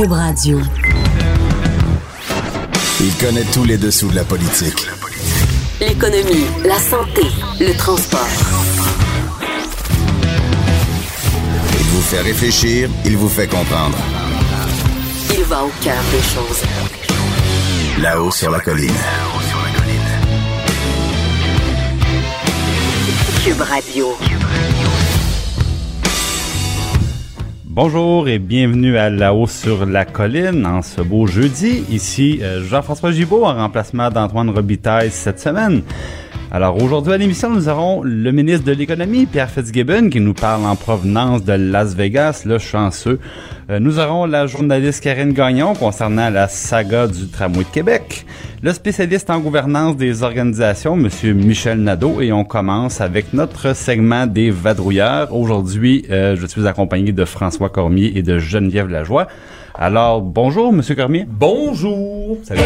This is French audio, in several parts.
Cube Radio. Il connaît tous les dessous de la politique. L'économie, la santé, le transport. Il vous fait réfléchir, il vous fait comprendre. Il va au cœur des choses. Là-haut sur la colline. Cube Radio. Bonjour et bienvenue à La Haut sur la colline en ce beau jeudi. Ici euh, Jean-François Gibault en remplacement d'Antoine Robitaille cette semaine. Alors aujourd'hui à l'émission, nous aurons le ministre de l'Économie, Pierre Fitzgibbon, qui nous parle en provenance de Las Vegas, le chanceux. Euh, nous aurons la journaliste Karine Gagnon concernant la saga du tramway de Québec. Le spécialiste en gouvernance des organisations, Monsieur Michel Nadeau, et on commence avec notre segment des vadrouilleurs. Aujourd'hui, euh, je suis accompagné de François Cormier et de Geneviève Lajoie. Alors, bonjour, Monsieur Cormier. Bonjour. Salut.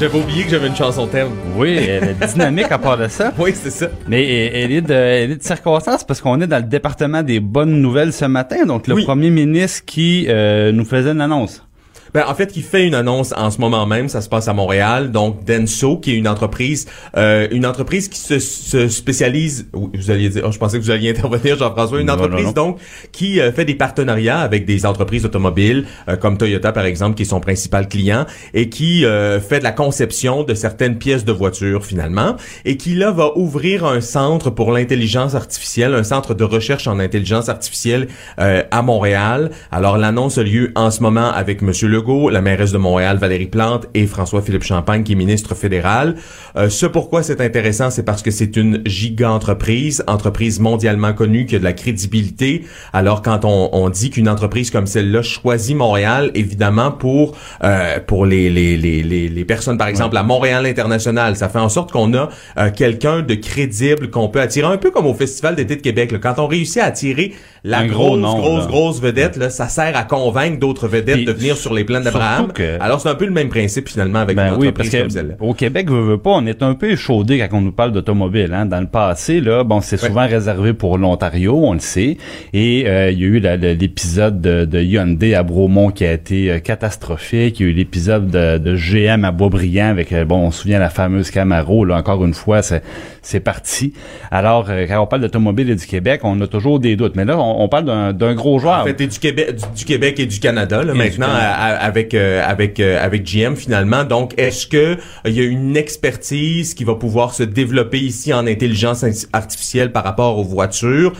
J'avais oublié que j'avais une chanson thème. Oui, elle est dynamique à part de ça. Oui, c'est ça. Mais elle est de, elle est de circonstance parce qu'on est dans le département des bonnes nouvelles ce matin. Donc, le Oui. premier ministre qui euh, nous faisait une annonce. Ben, en fait, qui fait une annonce en ce moment même, ça se passe à Montréal. Donc, Denso, qui est une entreprise, euh, une entreprise qui se, se spécialise. Vous alliez dire, oh, je pensais que vous alliez intervenir, Jean-François. Une Non, entreprise non, non. donc qui euh, fait des partenariats avec des entreprises automobiles, euh, comme Toyota par exemple, qui est son principal client, et qui euh, fait de la conception de certaines pièces de voitures finalement, et qui là va ouvrir un centre pour l'intelligence artificielle, un centre de recherche en intelligence artificielle euh, à Montréal. Alors l'annonce a lieu en ce moment avec Monsieur Legault, la mairesse de Montréal Valérie Plante et François-Philippe Champagne qui est ministre fédéral. Euh, ce pourquoi c'est intéressant, c'est parce que c'est une giga entreprise, entreprise mondialement connue qui a de la crédibilité. Alors quand on, on dit qu'une entreprise comme celle-là choisit Montréal, évidemment pour euh, pour les, les, les, les, les personnes par exemple à Montréal International, ça fait en sorte qu'on a euh, quelqu'un de crédible qu'on peut attirer un peu comme au Festival d'été de Québec. là. Quand on réussit à attirer la grosse nom, grosse là. grosse vedette, là, ça sert à convaincre d'autres vedettes Puis, de venir sur les plans d'Abraham. que- Alors c'est un peu le même principe finalement avec Ben une oui, parce entreprise que comme celle-là. au Québec, veut, veut pas, on est un peu échaudé quand on nous parle d'automobile. Hein. Dans le passé, là, bon, c'est Ouais. souvent réservé pour l'Ontario, on le sait. Et euh, il y a eu l'épisode de, de Hyundai à Bromont qui a été euh, catastrophique. Il y a eu l'épisode de, de GM à Boisbriand avec, euh, bon, on se souvient la fameuse Camaro. Là, encore une fois, c'est c'est parti. Alors, euh, quand on parle d'automobile et du Québec, on a toujours des doutes. Mais là, on, on parle d'un d'un gros joueur. En fait, du Québec, du, du Québec et du Canada là, Et maintenant avec euh, avec euh, avec GM finalement. Donc, est-ce que euh, il y a une expertise qui va pouvoir se développer ici en intelligence in- artificielle par rapport aux voitures?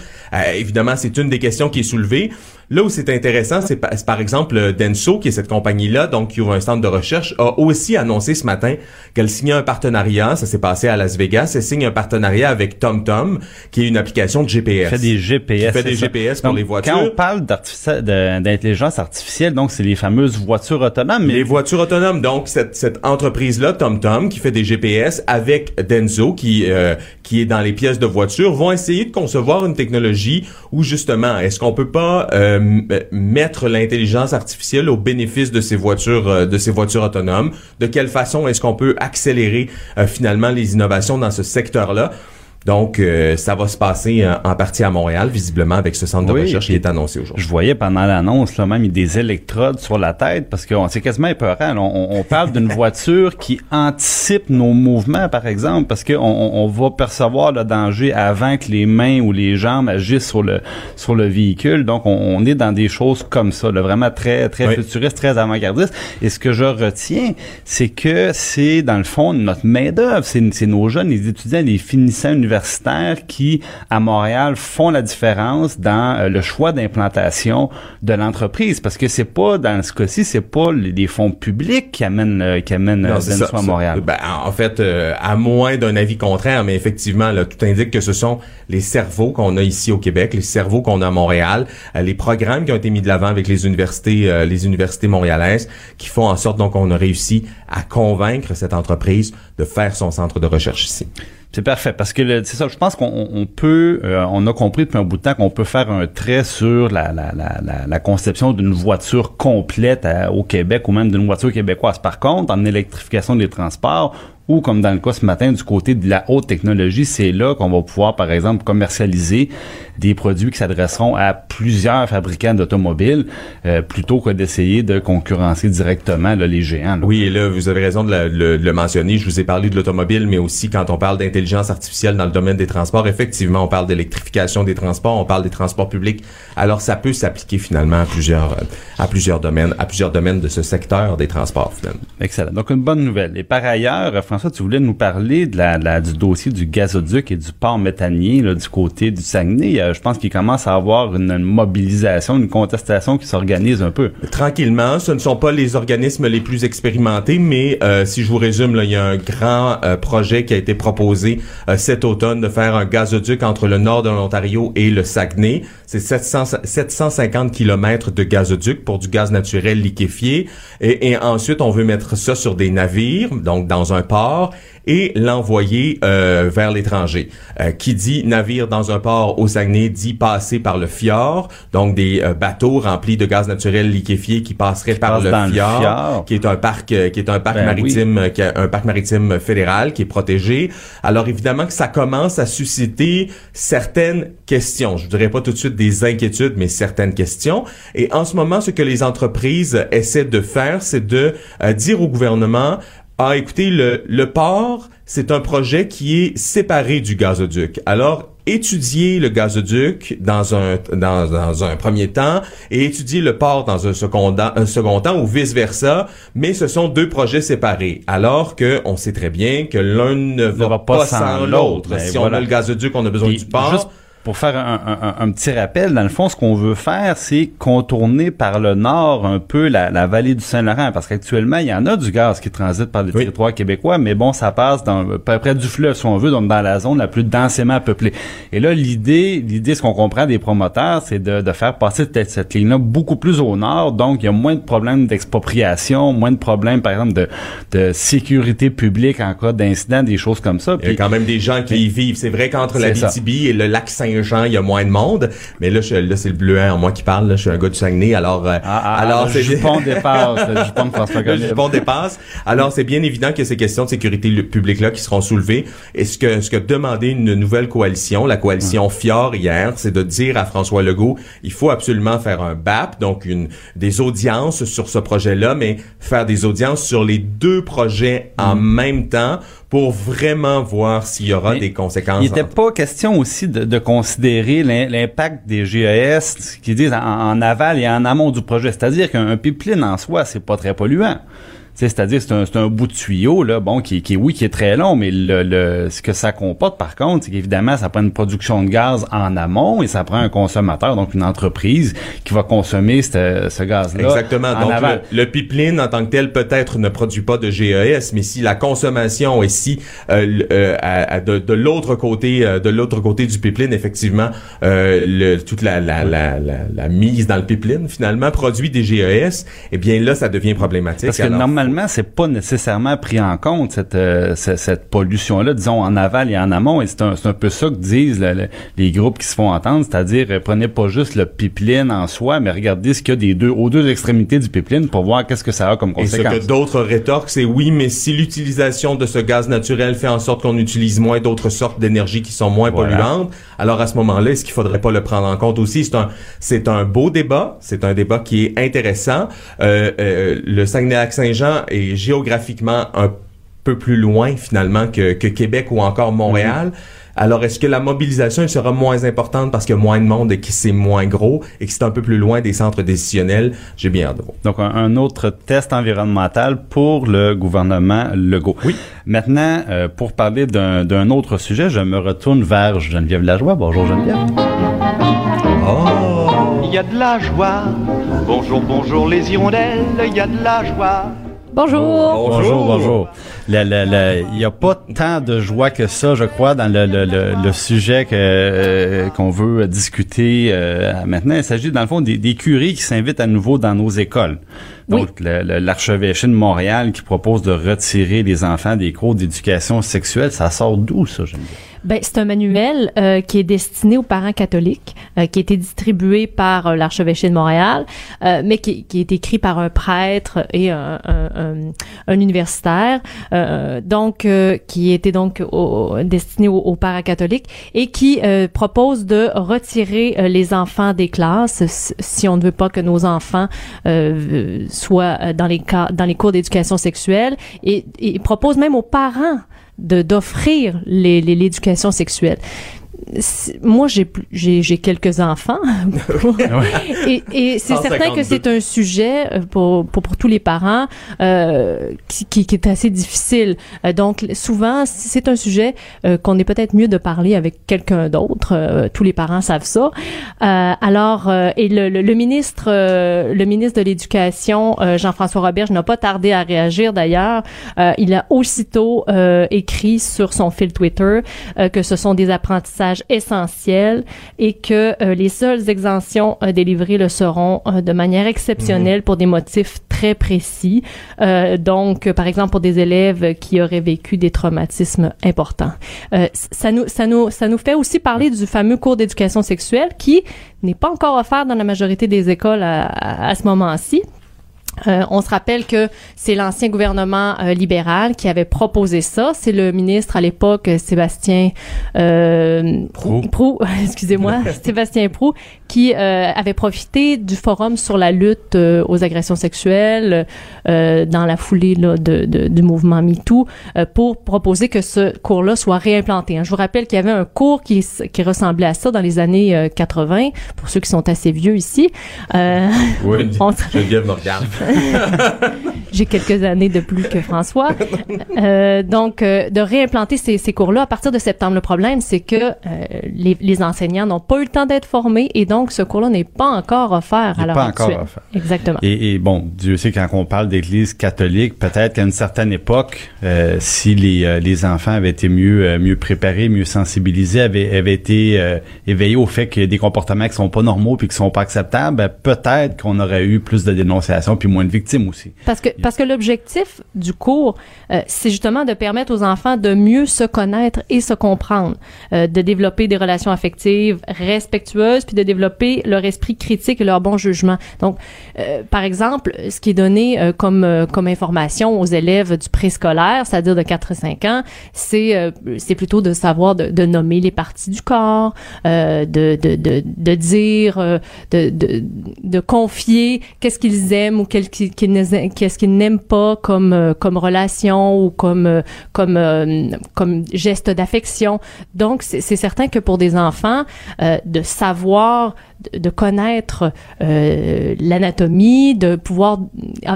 Évidemment, c'est une des questions qui est soulevée. Là où c'est intéressant, c'est pa- c'est par exemple euh, Denso, qui est cette compagnie-là, donc qui ouvre un centre de recherche, a aussi annoncé ce matin qu'elle signait un partenariat. Ça s'est passé à Las Vegas. Elle signe un partenariat avec TomTom, qui est une application de GPS. fait des GPS. Qui fait des ça. GPS pour les voitures. Quand on parle d'intelligence artificielle, donc c'est les fameuses voitures autonomes. Mais Les voitures autonomes, donc cette, cette entreprise-là, TomTom, qui fait des GPS avec Denso, qui euh, qui est dans les pièces de voiture, vont essayer de concevoir une technologie où justement, est-ce qu'on peut pas euh, mettre l'intelligence artificielle au bénéfice de ces voitures euh, de ces voitures autonomes? De quelle façon est-ce qu'on peut accélérer euh, finalement les innovations dans ce secteur-là? Donc, euh, ça va se passer euh, en partie à Montréal, visiblement, avec ce centre de recherche qui est annoncé aujourd'hui. Je voyais pendant l'annonce là même des électrodes sur la tête parce que c'est quasiment épeurant. On, on parle d'une voiture qui anticipe nos mouvements, par exemple, parce qu'on on, va percevoir le danger avant que les mains ou les jambes agissent sur le sur le véhicule. Donc on, on est dans des choses comme ça, là, vraiment très très Oui. futuriste, très avant-gardiste. Et ce que je retiens, c'est que c'est dans le fond notre main d'œuvre, c'est c'est nos jeunes, les étudiants, les finissants universitaires qui à Montréal font la différence dans euh, le choix d'implantation de l'entreprise parce que c'est pas dans ce cas-ci, c'est pas les, fonds publics qui amènent euh, qui amènent euh, Non, ça, à. Montréal. Ben, en fait, euh, à moins d'un avis contraire, mais effectivement, là, tout indique que ce sont les cerveaux qu'on a ici au Québec, les cerveaux qu'on a à Montréal, euh, les programmes qui ont été mis de l'avant avec les universités, euh, les universités montréalaises, qui font en sorte donc qu'on a réussi à convaincre cette entreprise de faire son centre de recherche ici. C'est parfait parce que c'est ça. Je pense qu'on on- on peut, euh, on a compris depuis un bout de temps qu'on peut faire un trait sur la, la, la, conception d'une voiture complète à- au Québec ou même d'une voiture québécoise. Par contre, en électrification des transports, ou comme dans le cas ce matin du côté de la haute technologie, c'est là qu'on va pouvoir, par exemple, commercialiser des produits qui s'adresseront à plusieurs fabricants d'automobiles euh, plutôt que d'essayer de concurrencer directement là, les géants. là. Oui, et là, vous avez raison de, la- le, de le mentionner. Je vous ai parlé de l'automobile, mais aussi quand on parle d'intelligence artificielle dans le domaine des transports, effectivement, on parle d'électrification des transports, on parle des transports publics. Alors, ça peut s'appliquer finalement à plusieurs, à plusieurs domaines, à plusieurs domaines de ce secteur des transports, finalement. Excellent. Donc, une bonne nouvelle. Et par ailleurs, euh, François, tu voulais nous parler de la, la- du dossier du gazoduc et du port méthanier là, du côté du Saguenay. Euh, je pense qu'il commence à avoir une, mobilisation, une contestation qui s'organise un peu. Tranquillement, ce ne sont pas les organismes les plus expérimentés, mais euh, si je vous résume, là, il y a un grand euh, projet qui a été proposé euh, cet automne de faire un gazoduc entre le nord de l'Ontario et le Saguenay. C'est 700 750 kilomètres de gazoduc pour du gaz naturel liquéfié. Et, et ensuite, on veut mettre ça sur des navires, donc dans un port, et l'envoyer euh, vers l'étranger. Euh, qui dit navire dans un port au Saguenay dit passer par le fjord, donc des euh, bateaux remplis de gaz naturel liquéfié qui passeraient par le fjord, qui est un parc euh, qui est un parc Ben maritime euh, qui a un parc maritime fédéral qui est protégé. Alors évidemment que ça commence à susciter certaines questions. Je dirais pas tout de suite des inquiétudes, mais certaines questions. Et en ce moment, ce que les entreprises essaient de faire, c'est de dire au gouvernement ah, écoutez, le, le port, c'est un projet qui est séparé du gazoduc. Alors, étudier le gazoduc dans un, dans, dans un premier temps et étudier le port dans un second, un second temps ou vice-versa, mais ce sont deux projets séparés. Alors que on sait très bien que l'un ne va, va pas, pas sans l'autre. Ben, Si on a le gazoduc, on a besoin Puis, du port. juste pour faire un, un- un- un petit rappel, dans le fond, ce qu'on veut faire, c'est contourner par le nord un peu la, la vallée du Saint-Laurent, parce qu'actuellement, il y en a du gaz qui transite par le Oui. territoire québécois, mais bon, ça passe dans, à peu près du fleuve, si on veut, donc dans la zone la plus densément peuplée. Et là, l'idée, l'idée, ce qu'on comprend des promoteurs, c'est de, de faire passer cette, cette ligne-là beaucoup plus au nord, donc il y a moins de problèmes d'expropriation, moins de problèmes, par exemple, de, de sécurité publique en cas d'incident, des choses comme ça. Il y a quand même des gens qui y vivent. C'est vrai qu'entre la. BTB et le lac Saint-Jean, il y a moins de monde. Mais là, je, là c'est le bleuet en moi qui parle. là. Je suis un gars du Saguenay. Alors, euh, Ah, ah, alors le jupon dépasse, le jupon de François le Collet. jupon dépasse. Alors, c'est bien évident que ces questions de sécurité publique-là qui seront soulevées. Et ce que, ce que demandé une nouvelle coalition, la coalition FIOR hier, c'est de dire à François Legault, il faut absolument faire un BAP, donc une, des audiences sur ce projet-là, mais faire des audiences sur les deux projets en même temps pour vraiment voir s'il y aura Mais des conséquences. Il n'était pas question aussi de, de considérer l'im- l'impact des GES qui disent en, en aval et en amont du projet. C'est-à-dire qu'un un pipeline en soi, c'est pas très polluant. C'est-à-dire c'est un, c'est un bout de tuyau là, bon, qui, qui oui, qui est très long, mais le, le- ce que ça comporte par contre, c'est qu'évidemment, ça prend une production de gaz en amont et ça prend un consommateur, donc une entreprise qui va consommer ce, ce gaz-là. Exactement. en Donc, aval. le, le pipeline, en tant que tel, peut-être ne produit pas de GES, mais si la consommation est si euh, euh, à- à de, de l'autre côté, euh, de l'autre côté du pipeline, effectivement, euh, le, toute la, la, la, la, la mise dans le pipeline, finalement, produit des GES, eh bien là, ça devient problématique. Parce que Alors, normalement, c'est pas nécessairement pris en compte cette euh, ce- cette, pollution-là, disons en aval et en amont. Et c'est un, un peu ça que disent le- les groupes qui se font entendre, c'est-à-dire euh, prenez pas juste le pipeline en soi, mais regardez ce qu'il y a des deux aux deux extrémités du pipeline pour voir qu'est-ce que ça a comme Et ce conséquence. que d'autres rétorquent, c'est oui, mais si l'utilisation de ce gaz naturel fait en sorte qu'on utilise moins d'autres sortes d'énergie qui sont moins Voilà. polluantes, alors à ce moment-là, est-ce qu'il faudrait pas le prendre en compte aussi? C'est un, c'est un beau débat, c'est un débat qui est intéressant. Euh, euh, le Saguenay-Lac-Saint-Jean est géographiquement un peu plus loin finalement que, que Québec ou encore Montréal. Alors, est-ce que la mobilisation elle sera moins importante parce qu'il y a moins de monde et que c'est moins gros et que c'est un peu plus loin des centres décisionnels? J'ai bien hâte de voir. Donc, un, un autre test environnemental pour le gouvernement Legault. Oui. Maintenant, euh, pour parler d'un d'un autre sujet, je me retourne vers Geneviève Lajoie. Bonjour Geneviève. Il y a de la joie. Bonjour, bonjour les hirondelles, il y a de la joie. Bonjour. Bonjour, bonjour. Il n'y a pas tant de joie que ça, je crois, dans le, le, le, le sujet que euh, qu'on veut discuter euh, maintenant. Il s'agit, dans le fond, des, des curés qui s'invitent à nouveau dans nos écoles. Oui. Donc, le- le- l'archevêché de Montréal qui propose de retirer les enfants des cours d'éducation sexuelle, ça sort d'où, ça, j'aime bien? Ben, c'est un manuel euh, qui est destiné aux parents catholiques, euh, qui a été distribué par euh, l'archevêché de Montréal, euh, mais qui, qui est écrit par un prêtre et un, un, un- un universitaire, euh, donc euh, qui était donc au- destiné aux, aux parents catholiques et qui euh, propose de retirer euh, les enfants des classes si- on ne veut pas que nos enfants euh, soient dans les cas, dans les cours d'éducation sexuelle et, et propose même aux parents de d'offrir les- les- l'éducation sexuelle. Moi, j'ai plus- j'ai j'ai quelques enfants et, et c'est certain que 152. c'est un sujet euh, pour, pour pour tous les parents euh, qui, qui qui est assez difficile. Euh, donc souvent, c'est un sujet euh, qu'on est peut-être mieux de parler avec quelqu'un d'autre. Euh, tous les parents savent ça. Euh, alors euh, et le, le, le ministre euh, le ministre de l'éducation euh, Jean-François Roberge n'a pas tardé à réagir d'ailleurs. Euh, il a aussitôt euh, écrit sur son fil Twitter euh, que ce sont des apprentissages essentiels et que euh, les seules exemptions euh, délivrées le seront euh, de manière exceptionnelle pour des motifs très précis. Donc, par exemple, pour des élèves qui auraient vécu des traumatismes importants. Ça nous, ça nous, ça nous fait aussi parler du fameux cours d'éducation sexuelle qui n'est pas encore offert dans la majorité des écoles à, à- à ce moment-ci. Euh, on se rappelle que c'est l'ancien gouvernement euh, libéral qui avait proposé ça. C'est le ministre à l'époque, Sébastien euh. Proux, excusez-moi, Sébastien Prou, qui euh, avait profité du forum sur la lutte euh, aux agressions sexuelles euh, dans la foulée là, de, de- du mouvement MeToo euh, pour proposer que ce cours-là soit réimplanté. hein. Je vous rappelle qu'il y avait un cours qui, qui ressemblait à ça dans les années euh, 80, pour ceux qui sont assez vieux ici. Euh, Oui. on- Geneviève me regarde. j'ai quelques années de plus que François. Euh, donc, euh, de réimplanter ces, ces cours-là à partir de septembre. Le problème, c'est que euh, les, les enseignants n'ont pas eu le temps d'être formés et donc ce cours-là n'est pas encore offert Il à l'heure pas encore offert. Exactement. Et, et bon, Dieu sait quand on parle d'église catholique, peut-être qu'à une certaine époque, euh, si les, euh, les enfants avaient été mieux euh, mieux préparés, mieux sensibilisés, avaient, avaient été euh, éveillés au fait qu'il y a des comportements qui sont pas normaux puis qui sont pas acceptables, ben, peut-être qu'on aurait eu plus de dénonciations puis moins de victimes aussi. Parce que parce que l'objectif du cours, euh, c'est justement de permettre aux enfants de mieux se connaître et se comprendre, de développer des relations affectives respectueuses, puis de développer leur esprit critique et leur bon jugement. Donc, euh, par exemple, ce qui est donné euh, comme euh, comme information aux élèves du préscolaire, c'est-à-dire de 4 et 5 ans, c'est euh, c'est plutôt de savoir de, de nommer les parties du corps, euh, de, de, de, de dire, euh, de, de, de confier qu'est-ce qu'ils aiment ou qu'est-ce qu'ils n'aiment- pas comme comme relation ou comme comme comme geste d'affection. Donc c'est certain que pour des enfants de savoir de, de connaître euh, l'anatomie, de pouvoir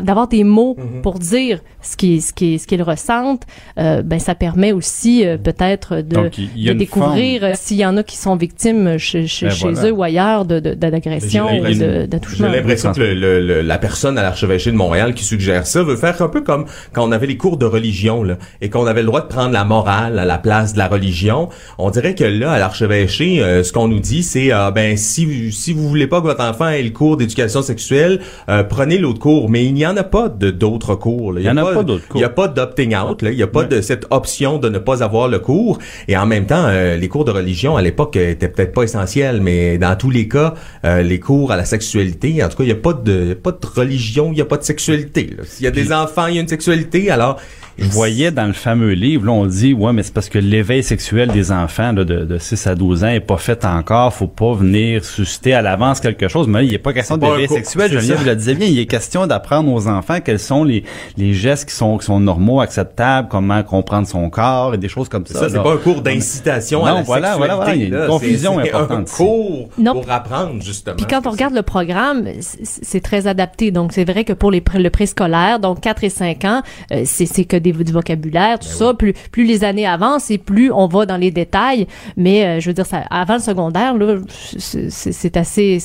d'avoir des mots pour dire ce qui ce qui ce qu'ils ressentent, euh, ben ça permet aussi euh, peut-être de, Donc, y a de découvrir euh, s'il y en a qui sont victimes chez, chez, Ben, chez voilà. eux ou ailleurs de de- d'agression J'ai de, J'ai d'attouchement. l'impression que le- le- le- la personne à l'archevêché de Montréal qui suggère ça veut faire un peu comme quand on avait les cours de religion là, et qu'on avait le droit de prendre la morale à la place de la religion. On dirait que là, à l'archevêché, euh, ce qu'on nous dit, c'est euh, ben si si vous voulez pas que votre enfant ait le cours d'éducation sexuelle, euh, prenez l'autre cours. Mais il n'y en a pas de d'autres cours. là. Il y en a pas d'autres cours. Il y a pas d'opting out. Là. Il y a pas de cette option de ne pas avoir le cours. Et en même temps, euh, les cours de religion à l'époque euh, étaient peut-être pas essentiels, mais dans tous les cas, euh, les cours à la sexualité, en tout cas, il y a pas de pas de religion, il y a pas de sexualité. S'il y a des enfants, il y a une sexualité. Alors, Je voyais dans le fameux livre, là, on dit, ouais, mais c'est parce que l'éveil sexuel des enfants là, de, de 6 à 12 ans est pas fait encore. Faut pas venir susciter à l'avance quelque chose. Mais il n'est pas question d'éveil sexuel. c'est Geneviève ça. le disait bien. Il est question d'apprendre aux enfants quels sont les, les gestes qui sont, qui sont normaux, acceptables, comment comprendre son corps et des choses comme ça. ça, c'est là. pas un cours d'incitation à Non, la voilà, sexualité. voilà, voilà, il y a une là. confusion C'est- c'est importante un cours Non. pour apprendre justement. Puis quand on regarde le programme, c'est c'est très adapté. Donc, c'est vrai que pour les, le préscolaire, donc 4 et 5 ans, euh, c'est c'est que des, du vocabulaire, tout ça. Plus, plus les années avancent et plus on va dans les détails. Mais euh, je veux dire, ça, avant le secondaire, là, c'est assez,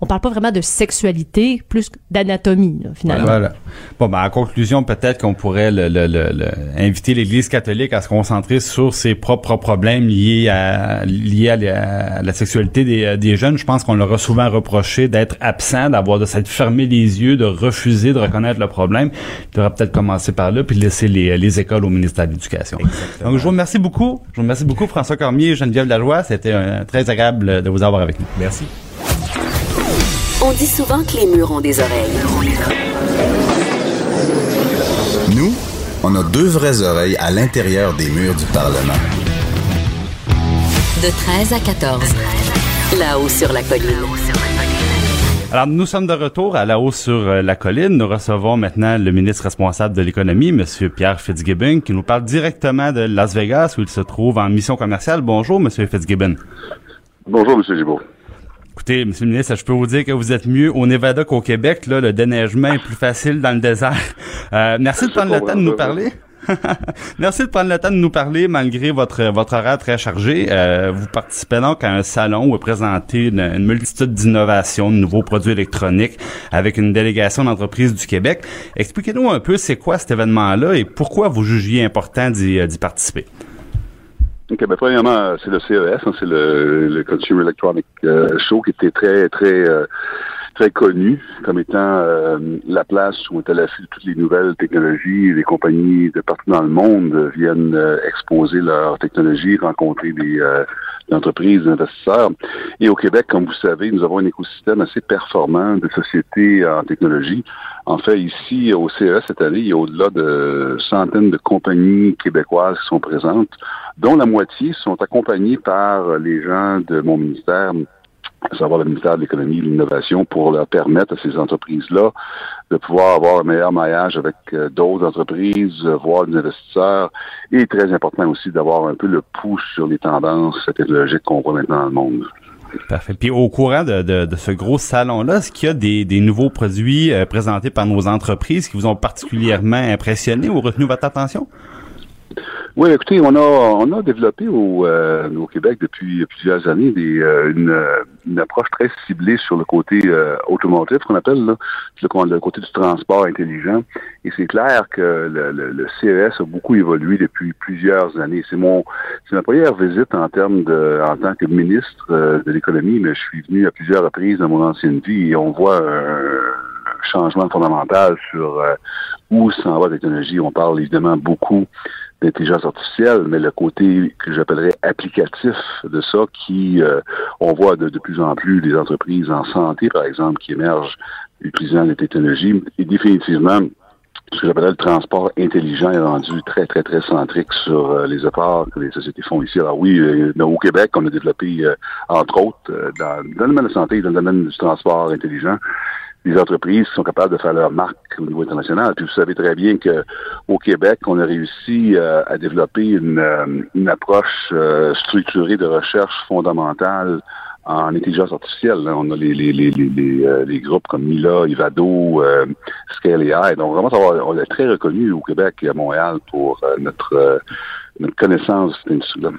on parle pas vraiment de sexualité, plus d'anatomie finalement. Voilà. Bon, ben, en conclusion, peut-être qu'on pourrait le, le- le- le- inviter l'Église catholique à se concentrer sur ses propres problèmes liés à liés à la, à la sexualité des, des jeunes. Je pense qu'on leur a souvent reproché d'être absent, d'avoir de s'être fermé les yeux, de refuser de reconnaître le problème. Il devrait peut-être commencer par là, puis laisser les, les écoles au ministère de l'Éducation. Donc, je vous remercie beaucoup. Je vous remercie beaucoup, François Cormier et Geneviève Lajoie. C'était euh, très agréable de vous avoir avec nous. Merci. On dit souvent que les murs ont des oreilles. Nous, on a deux vraies oreilles à l'intérieur des murs du Parlement. De 13 à 14. Là-haut sur la colline. Alors, nous sommes de retour à la hausse sur euh, la colline. Nous recevons maintenant le ministre responsable de l'économie, Monsieur Pierre Fitzgibbon, qui nous parle directement de Las Vegas, où il se trouve en mission commerciale. Bonjour, Monsieur Fitzgibbon. Bonjour, M. Gibault. Écoutez, Monsieur le ministre, je peux vous dire que vous êtes mieux au Nevada qu'au Québec. Là, le déneigement est plus facile dans le désert. Euh, merci de prendre le temps de nous parler. Merci de prendre le temps de nous parler malgré votre votre horaire très chargé. Euh, vous participez donc à un salon où est présenté une, multitude d'innovations, de nouveaux produits électroniques avec une délégation d'entreprises du Québec. Expliquez-nous un peu c'est quoi cet événement-là et pourquoi vous jugiez important d'y euh, participer. OK, ben, premièrement, c'est le CES, hein, c'est le, le Consumer Electronic euh, Show qui était très, très, euh, très connu comme étant euh, la place où est à l'affût de toutes les nouvelles technologies. Les compagnies de partout dans le monde viennent euh, exposer leurs technologies, rencontrer des, euh, entreprises, des investisseurs. Et au Québec, comme vous savez, nous avons un écosystème assez performant de sociétés en technologie. En fait, ici, au CES cette année, il y a au-delà de centaines de compagnies québécoises qui sont présentes, dont la moitié sont accompagnées par les gens de mon ministère, à savoir le ministère de l'Économie et de l'Innovation, pour leur permettre à ces entreprises-là de pouvoir avoir un meilleur maillage avec euh, d'autres entreprises, euh, voir des investisseurs, et très important aussi d'avoir un peu le pouce sur les tendances technologiques qu'on voit maintenant dans le monde. Parfait. Puis au courant de, de, ce gros salon-là, est-ce qu'il y a des, des nouveaux produits euh, présentés par nos entreprises qui vous ont particulièrement impressionné ou retenu votre attention? Oui, écoutez, on a on a développé au, euh, au Québec depuis plusieurs années des, euh, une, euh, une approche très ciblée sur le côté euh, automotive qu'on appelle là, le, côté du transport intelligent. Et c'est clair que le, le, le, CES a beaucoup évolué depuis plusieurs années. C'est mon c'est ma première visite en termes de en tant que ministre euh, de l'économie, mais je suis venu à plusieurs reprises dans mon ancienne vie et on voit un changement fondamental sur euh, où s'en va la technologie. On parle évidemment beaucoup d'intelligence artificielle, mais le côté que j'appellerais applicatif de ça, qui euh, on voit de, plus en plus des entreprises en santé, par exemple, qui émergent utilisant les technologies, et définitivement ce que j'appellerais le transport intelligent est rendu très, très, très centrique sur euh, les efforts que les sociétés font ici. Alors oui, euh, au Québec, on a développé, euh, entre autres, dans, dans le domaine de la santé, dans le domaine du transport intelligent, des entreprises qui sont capables de faire leur marque au niveau international. Puis vous savez très bien que au Québec, on a réussi euh, à développer une, euh, une approche euh, structurée de recherche fondamentale en intelligence artificielle. On a les, les, les, les, euh, les, groupes comme Mila, Ivado, euh, Scale AI. Donc vraiment, ça va, on est très reconnu au Québec et à Montréal pour euh, notre, notre connaissance industrie-là.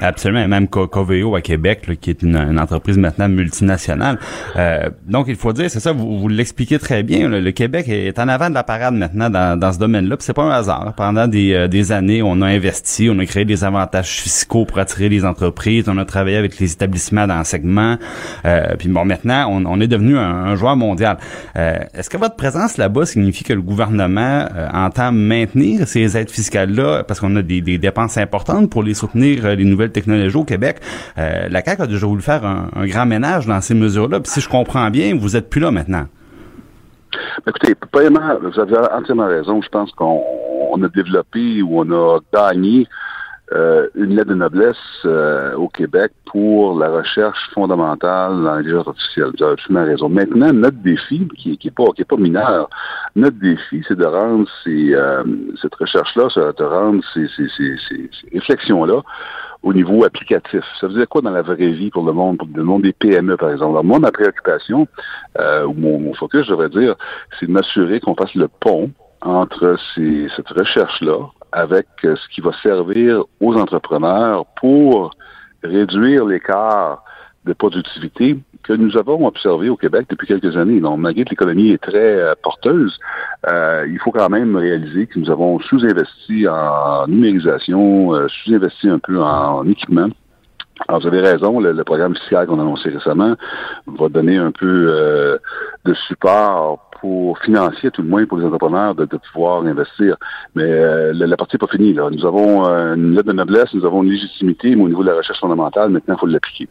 Absolument, même Co Coveo à Québec, là, qui est une, entreprise maintenant multinationale. Euh, donc, il faut dire, c'est ça, vous, vous l'expliquez très bien, là, le Québec est en avant de la parade maintenant dans, dans ce domaine-là, c'est pas un hasard. Pendant des, euh, des années, on a investi, on a créé des avantages fiscaux pour attirer les entreprises, on a travaillé avec les établissements d'enseignement, euh, puis bon, maintenant, on, on est devenu un, un joueur mondial. Euh, Est-ce que votre présence là-bas signifie que le gouvernement euh, entend maintenir ces aides fiscales-là, parce qu'on a des, des dépenses importantes pour les soutenir, les nouvelles technologies au Québec. Euh, la CAQ a déjà voulu faire un, grand ménage dans ces mesures-là. Puis si je comprends bien, vous êtes plus là maintenant. Écoutez, premièrement, vous avez entièrement raison. Je pense qu'on a développé ou on a gagné euh, une lettre de noblesse euh, au Québec pour la recherche fondamentale dans l'intelligence artificielle. Vous avez absolument raison. Maintenant, notre défi, qui n'est pas, qui est pas mineur, notre défi, c'est de rendre ces, euh, cette recherche-là, de rendre ces, ces, ces, ces réflexions-là au niveau applicatif. Ça veut dire quoi dans la vraie vie pour le monde, pour le monde des PME, par exemple? Alors, moi, ma préoccupation, euh, ou mon, mon focus, je devrais dire, c'est de m'assurer qu'on fasse le pont entre ces, cette recherche-là avec euh, ce qui va servir aux entrepreneurs pour réduire l'écart de productivité que nous avons observé au Québec depuis quelques années. Donc, malgré que l'économie est très euh, porteuse, euh, il faut quand même réaliser que nous avons sous-investi en numérisation, euh, sous-investi un peu en, équipement. Alors, vous avez raison, le, programme fiscal qu'on a annoncé récemment va donner un peu de support pour financier, tout le moins pour les entrepreneurs, de, pouvoir investir. Mais la, partie n'est pas finie. Là. Nous avons une lettre de noblesse, nous avons une légitimité, mais au niveau de la recherche fondamentale, maintenant, il faut l'appliquer.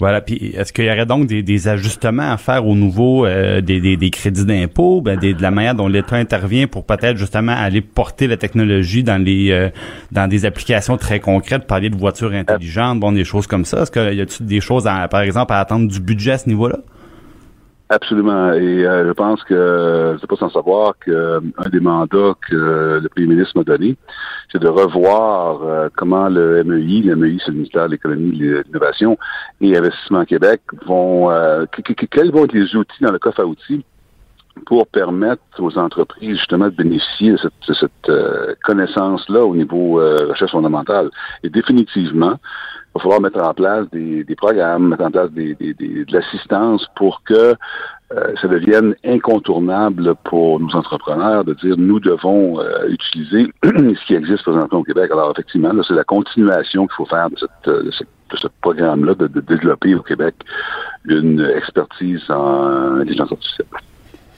Voilà. Puis est-ce qu'il y aurait donc des, ajustements à faire au nouveau euh, des, crédits d'impôt, ben, de la manière dont l'État intervient pour peut-être justement aller porter la technologie dans les euh, dans des applications très concrètes, parler de voitures intelligentes, bon des choses comme ça. Est-ce qu'il y a des choses, par exemple, à attendre du budget à ce niveau-là? Absolument. Et euh, je pense que c'est pas sans savoir qu'un euh, des mandats que le Premier ministre m'a donné, c'est de revoir euh, comment le MEI, le MEI, c'est le ministère de l'économie, de l'innovation et Investissement Québec vont quels vont être les outils dans le coffre à outils pour permettre aux entreprises justement de bénéficier de cette, connaissance-là au niveau recherche fondamentale. Et définitivement, va falloir mettre en place des, programmes, mettre en place des, de l'assistance pour que euh, ça devienne incontournable pour nos entrepreneurs de dire nous devons euh, utiliser ce qui existe présentement au Québec. Alors effectivement, c'est la continuation qu'il faut faire de, cette, de, ce programme-là, de, de, développer au Québec une expertise en intelligence artificielle.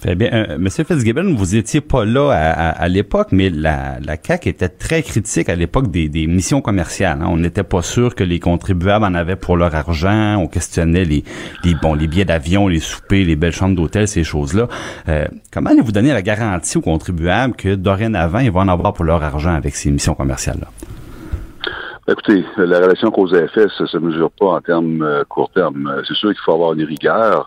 Très bien. Euh, Monsieur Fitzgibbon, vous étiez pas là à, l'époque, mais la, la CAQ était très critique à l'époque des, missions commerciales. Hein. On n'était pas sûr que les contribuables en avaient pour leur argent. On questionnait les, les, bon, les billets d'avion, les soupers, les belles chambres d'hôtel, ces choses-là. Euh, comment allez-vous donner la garantie aux contribuables que dorénavant, ils vont en avoir pour leur argent avec ces missions commerciales-là? Écoutez, la relation cause à effet, ça ne se mesure pas en termes euh, court terme. C'est sûr qu'il faut avoir une rigueur.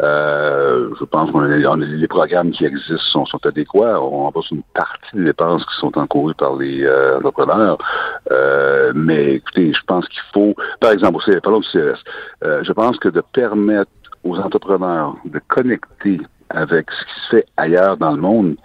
Euh, je pense que les programmes qui existent sont, sont adéquats. On rembourse une partie des dépenses qui sont encourues par les euh, entrepreneurs. Euh, mais écoutez, je pense qu'il faut, par exemple, au parlons du CRS, euh, je pense que de permettre aux entrepreneurs de connecter avec ce qui se fait ailleurs dans le monde,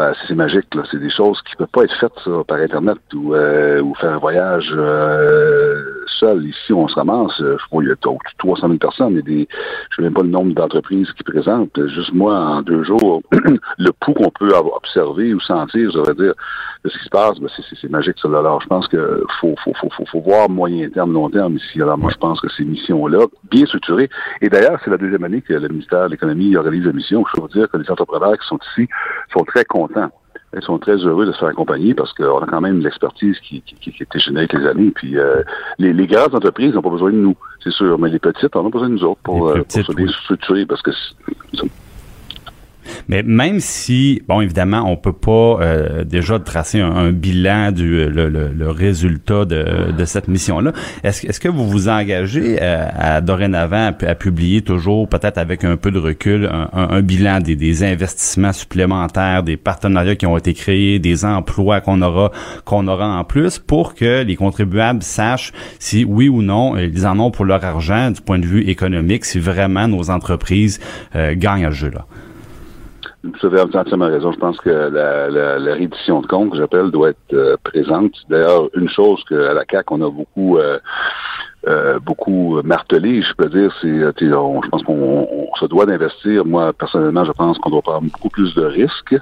ben, c'est magique. Là. C'est des choses qui ne peuvent pas être faites ça, par Internet ou, euh, ou faire un voyage euh, seul. Ici, on se ramasse, euh, je crois qu'il y a 300 000 personnes. et des, je ne sais même pas le nombre d'entreprises qui présentent. Juste moi, en deux jours, le pouls qu'on peut avoir observé ou sentir, je devrais dire, de ce qui se passe, ben, c'est magique ça. Alors, je pense que faut, faut, faut, faut, faut voir moyen terme, long terme ici. Alors, moi, je pense que ces missions-là, bien structurées, et d'ailleurs, c'est la deuxième année que le ministère de l'Économie organise la mission. Je veux dire que les entrepreneurs qui sont ici sont très contents. Ils sont très heureux de se faire accompagner parce qu'on a quand même l'expertise qui, qui, était générée avec les années. Puis euh, les, les grandes entreprises n'ont pas besoin de nous, c'est sûr, mais les petites, on a besoin de nous autres pour, euh, pour se bien structurer parce que mais même si, bon, évidemment, on peut pas euh, déjà tracer un, bilan du le, le, résultat de, de cette mission-là, est-ce est que vous vous engagez euh, à, dorénavant à, publier toujours, peut-être avec un peu de recul, un, un, bilan des, des, investissements supplémentaires, des partenariats qui ont été créés, des emplois qu'on aura qu'on aura en plus, pour que les contribuables sachent si oui ou non ils en ont pour leur argent du point de vue économique, si vraiment nos entreprises euh, gagnent à jeu-là? Vous avez entièrement raison. Je pense que la, la, la de compte, que j'appelle, doit être euh, présente. D'ailleurs, une chose qu'à la CAC on a beaucoup euh, euh, beaucoup martelé, je peux dire, c'est, euh, je pense qu'on se doit d'investir. Moi, personnellement, je pense qu'on doit prendre beaucoup plus de risques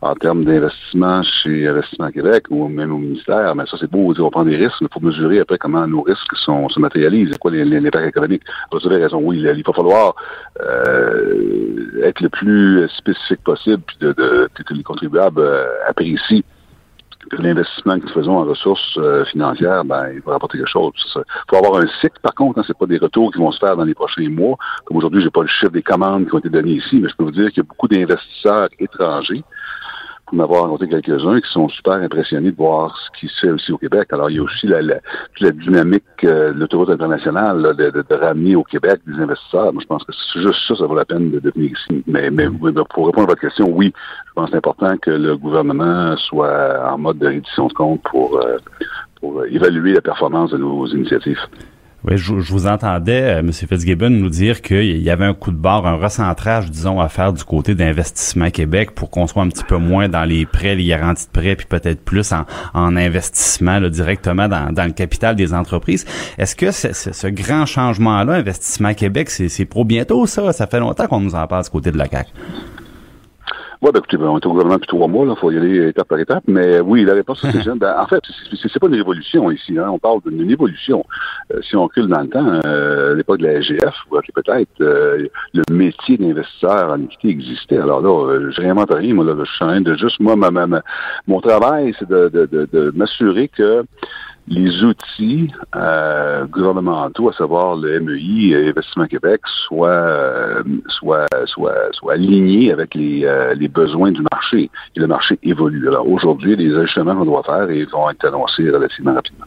en termes d'investissement chez Investissement Québec ou même au ministère. Mais ça, c'est beau, on prend des risques, mais il faut mesurer après comment nos risques sont, se matérialisent, quoi l'impact économique. Vous avez raison, oui, il va falloir euh, être le plus spécifique possible, puis de, de, que les contribuables apprécient l'investissement que nous faisons en ressources euh, financières, ben, il va rapporter quelque chose. Il faut avoir un cycle, par contre, hein, c'est pas des retours qui vont se faire dans les prochains mois. Comme aujourd'hui, j'ai pas le chiffre des commandes qui ont été données ici, mais je peux vous dire qu'il y a beaucoup d'investisseurs étrangers pour m'avoir rencontré quelques-uns qui sont super impressionnés de voir ce qui se fait aussi au Québec. Alors, il y a aussi la, la, la dynamique euh, de l'autoroute internationale de, de, ramener au Québec des investisseurs. Moi, je pense que c'est juste ça, ça vaut la peine de, de venir ici. Mais, mais pour répondre à votre question, oui, je pense que c'est important que le gouvernement soit en mode de reddition de compte pour, euh, pour évaluer la performance de nos initiatives. Oui, je, je vous entendais, euh, M. Fitzgibbon, nous dire qu'il y avait un coup de barre, un recentrage, disons, à faire du côté d'Investissement Québec pour qu'on soit un petit peu moins dans les prêts, les garanties de prêts, puis peut-être plus en, en investissement là, directement dans, dans le capital des entreprises. Est-ce que ce, grand changement-là, Investissement Québec, c'est pour bientôt ça? Ça fait longtemps qu'on nous en parle du côté de la CAQ. Oui, ben, écoutez, ben, on est au gouvernement depuis trois mois, il faut y aller étape par étape. Mais oui, la réponse c'est ben, en fait, c'est pas une révolution ici. Hein, on parle d'une évolution. Euh, si on recule dans le temps, euh, à l'époque de la SGF, peut-être euh, le métier d'investisseur en équité existait. Alors là, euh, je réinvente rien. Moi, là, je suis en train de juste, moi, ma, ma, mon travail, c'est de, de, de, de m'assurer que les outils euh, gouvernementaux, à savoir le MEI et Investissement Québec, soient, euh, soient, soient, soient alignés avec les, euh, les besoins du marché. Et le marché évolue. Alors aujourd'hui, les ajustements qu'on doit faire ils vont être annoncés relativement rapidement.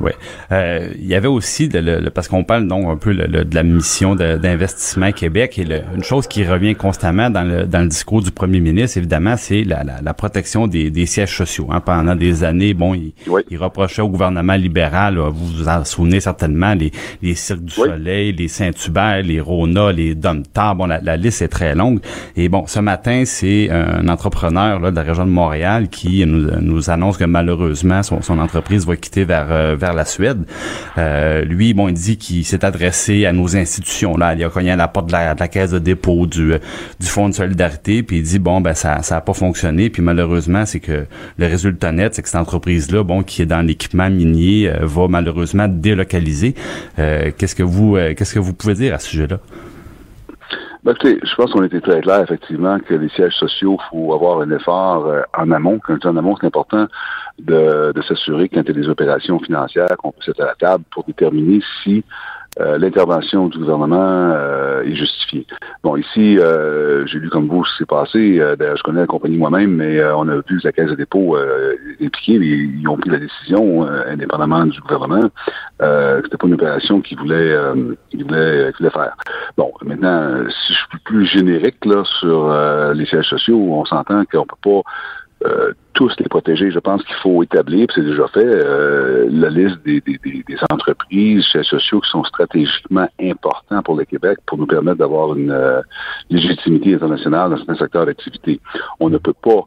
Oui. Euh, il y avait aussi, de, le, parce qu'on parle donc un peu le, de la mission d'investissement Québec, et une chose qui revient constamment dans le, dans le discours du premier ministre, évidemment, c'est la, la, la, protection des, des sièges sociaux. Hein. Pendant des années, bon, il, il, reprochait au gouvernement libéral, vous vous en souvenez certainement, les, les Cirques du Soleil, les Saint-Hubert, les Rona, les Domtar, bon, la, la, liste est très longue. Et bon, ce matin, c'est un entrepreneur là, de la région de Montréal qui nous, nous annonce que malheureusement, son, son entreprise va quitter vers, euh, la Suède. Euh, lui, bon, il dit qu'il s'est adressé à nos institutions. Là, il a cogné à la porte de la, caisse de dépôt du, du Fonds de solidarité, puis il dit bon, ben ça, ça pas fonctionné. Puis malheureusement, c'est que le résultat net, c'est que cette entreprise-là, bon, qui est dans l'équipement minier, euh, va malheureusement délocaliser. Euh, qu'est-ce que vous, qu'est-ce que vous pouvez dire à ce sujet-là? Ben, je pense qu'on était très clair, effectivement, que les sièges sociaux, faut avoir un effort en amont. Quand en amont, c'est important de, de s'assurer quand il y a des opérations financières, qu'on être à la table pour déterminer si euh, l'intervention du gouvernement euh, est justifiée. Bon, ici, euh, j'ai lu comme vous ce qui s'est passé. D'ailleurs, je connais la compagnie moi-même, mais on a vu la Caisse de dépôt est impliquée. Ils ont pris la décision, indépendamment du gouvernement, que c'était pas une opération qu'ils voulaient, qu'ils voulaient, qu'ils voulaient faire. Bon, maintenant, si je suis plus générique là sur les sièges sociaux, on s'entend qu'on peut pas euh, tous les protéger. Je pense qu'il faut établir, c'est déjà fait, euh, la liste des, des, des entreprises, sociaux qui sont stratégiquement importants pour le Québec pour nous permettre d'avoir une euh, légitimité internationale dans certains secteurs d'activité. On ne peut pas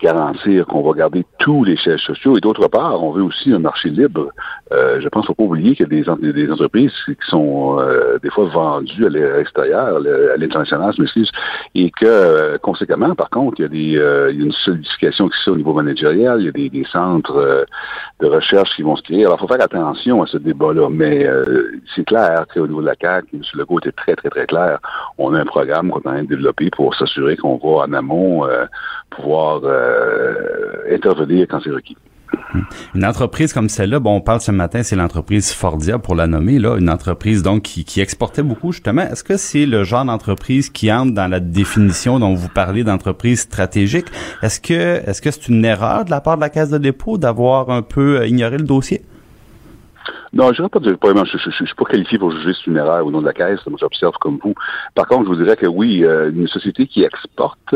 garantir qu'on va garder tous les sièges sociaux. Et d'autre part, on veut aussi un marché libre. Euh, je pense qu'il ne faut pas oublier qu'il y a des, entreprises qui sont euh, des fois vendues à l'extérieur, à l'international, je m'excuse, et que, euh, conséquemment, par contre, il y a, des, euh, il y a une solidification qui se fait au niveau managérial, il y a des, des centres de recherche qui vont se créer. Alors, il faut faire attention à ce débat-là, mais c'est clair qu'au niveau de la CAQ, M. Legault était très, très, très clair. On a un programme qu'on est en pour s'assurer qu'on va en amont pouvoir euh, intervenir quand c'est requis. Une entreprise comme celle-là, bon, on parle ce matin, c'est l'entreprise Fordia pour la nommer, là, une entreprise donc qui, qui exportait beaucoup justement. Est-ce que c'est le genre d'entreprise qui entre dans la définition dont vous parlez d'entreprise stratégique? Est-ce que est-ce que c'est une erreur de la part de la Caisse de dépôt d'avoir un peu euh, ignoré le dossier? Non, je ne pas je, suis pas qualifié pour juger si c'est une erreur au nom de la caisse, moi j'observe comme vous. Par contre, je vous dirais que oui, euh, une société qui exporte